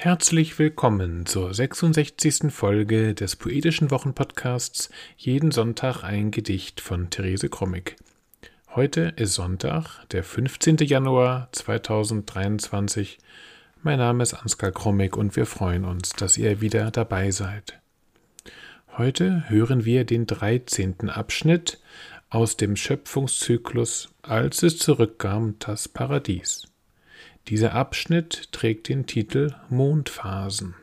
Herzlich willkommen zur 66. Folge des Poetischen Wochenpodcasts Jeden Sonntag ein Gedicht von Therese Krommig. Heute ist Sonntag, der 15. Januar 2023. Mein Name ist Ansgar Krommig und wir freuen uns, dass ihr wieder dabei seid. Heute hören wir den 13. Abschnitt aus dem Schöpfungszyklus Als es zurückkam, das Paradies. Dieser Abschnitt trägt den Titel Mondphasen.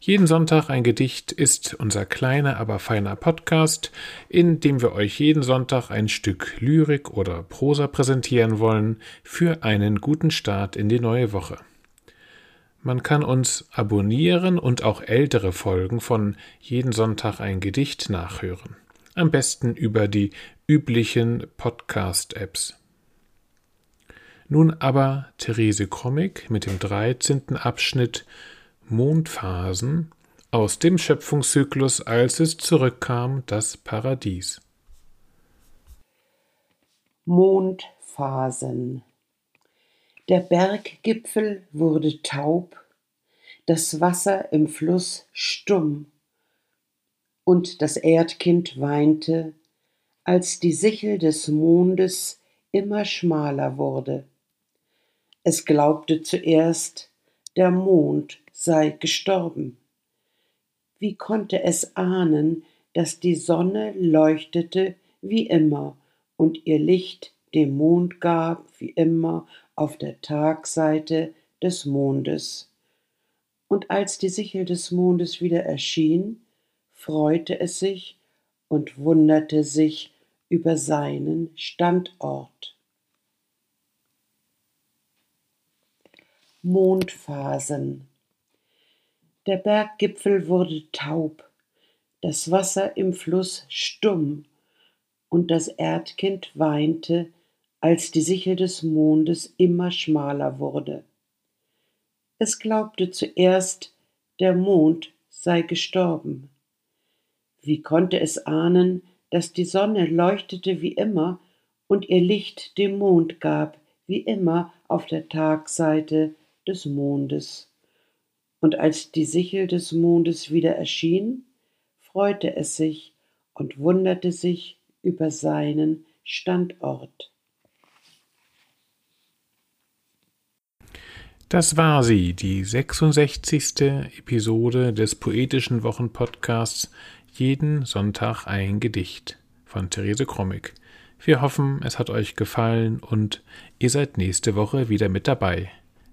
Jeden Sonntag ein Gedicht ist unser kleiner, aber feiner Podcast, in dem wir euch jeden Sonntag ein Stück Lyrik oder Prosa präsentieren wollen für einen guten Start in die neue Woche. Man kann uns abonnieren und auch ältere Folgen von Jeden Sonntag ein Gedicht nachhören. Am besten über die üblichen Podcast-Apps. Nun aber Therese Krommig mit dem 13. Abschnitt Mondphasen aus dem Schöpfungszyklus, als es zurückkam, das Paradies. Mondphasen Der Berggipfel wurde taub, das Wasser im Fluss stumm, und das Erdkind weinte, als die Sichel des Mondes immer schmaler wurde. Es glaubte zuerst, der Mond sei gestorben. Wie konnte es ahnen, dass die Sonne leuchtete wie immer und ihr Licht dem Mond gab wie immer auf der Tagseite des Mondes. Und als die Sichel des Mondes wieder erschien, freute es sich und wunderte sich über seinen Standort. Mondphasen. Der Berggipfel wurde taub, das Wasser im Fluss stumm, und das Erdkind weinte, als die Sichel des Mondes immer schmaler wurde. Es glaubte zuerst, der Mond sei gestorben. Wie konnte es ahnen, dass die Sonne leuchtete wie immer und ihr Licht dem Mond gab, wie immer auf der Tagseite des Mondes. Und als die Sichel des Mondes wieder erschien, freute es sich und wunderte sich über seinen Standort. Das war sie, die 66. Episode des poetischen Wochenpodcasts Jeden Sonntag ein Gedicht von Therese Krommig. Wir hoffen, es hat euch gefallen und ihr seid nächste Woche wieder mit dabei.